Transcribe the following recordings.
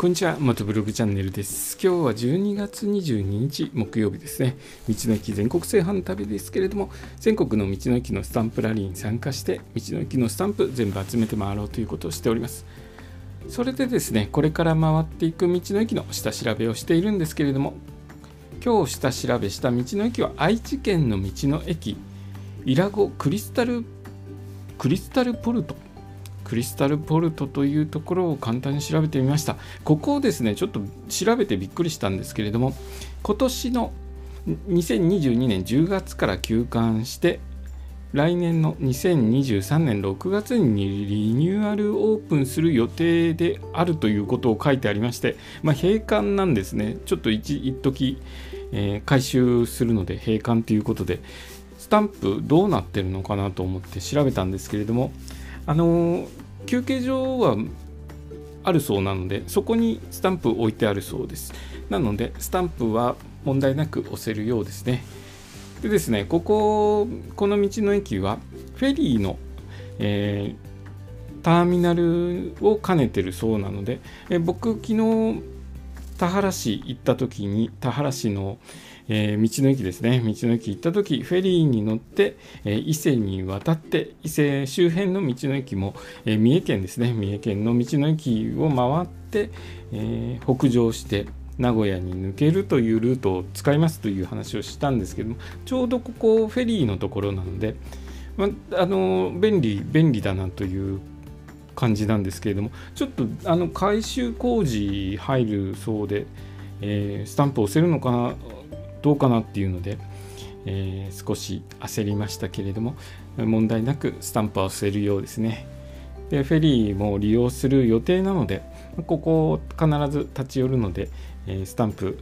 こんにちは、元ブログチャンネルです。今日は12月22日木曜日ですね。道の駅全国制覇の旅ですけれども、全国の道の駅のスタンプラリーに参加して、道の駅のスタンプ全部集めて回ろうということをしております。それでですね、これから回っていく道の駅の下調べをしているんですけれども、今日下調べした道の駅は愛知県の道の駅、イラゴクリスタル、クリスタルポルトクリスタルポルトというところを簡単に調べてみました。ここをですね、ちょっと調べてびっくりしたんですけれども、今年の2022年10月から休館して、来年の2023年6月にリニューアルオープンする予定であるということを書いてありまして、まあ、閉館なんですね。ちょっと一時、えー、回収するので閉館ということで、スタンプどうなってるのかなと思って調べたんですけれども、あの休憩所はあるそうなのでそこにスタンプ置いてあるそうです。なのでスタンプは問題なく押せるようですね。でですねこここの道の駅はフェリーの、えー、ターミナルを兼ねてるそうなので、え僕昨日田原市行った時に田原市の、えー、道の駅ですね。道の駅行った時フェリーに乗って、えー、伊勢に渡って伊勢周辺の道の駅も、えー、三重県ですね。三重県の道の駅を回って、え北上して名古屋に抜けるというルートを使いますという話をしたんですけどもちょうどここフェリーのところなので、まあの便利便利だなという感じなんですけれどもちょっとあの改修工事入るそうで、えー、スタンプ押せるのかなどうかなっていうので、えー、少し焦りましたけれども問題なくスタンプは押せるようですねでフェリーも利用する予定なのでここ必ず立ち寄るので、え、スタンプ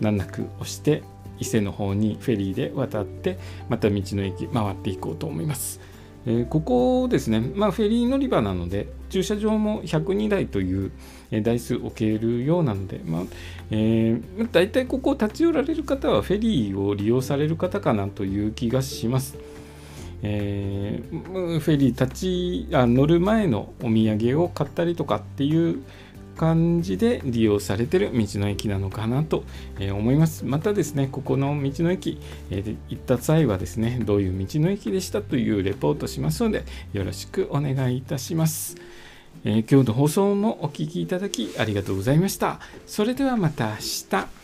難なく押して伊勢の方にフェリーで渡ってまた道の駅回っていこうと思います。えー、ここですね、まあ、フェリー乗り場なので駐車場も102台という台数置けるようなので、まあえー、大体ここを立ち寄られる方はフェリーを利用される方かなという気がします。えー、フェリー立ちあ乗る前のお土産を買ったりとかっていう感じで利用されてる道の駅なのかなと思います。またですね、ここの道の駅、え行った際はですね、どういう道の駅でしたというレポートしますので、よろしくお願いいたします。えー、今日の放送もお聴きいただきありがとうございました。それではまた明日。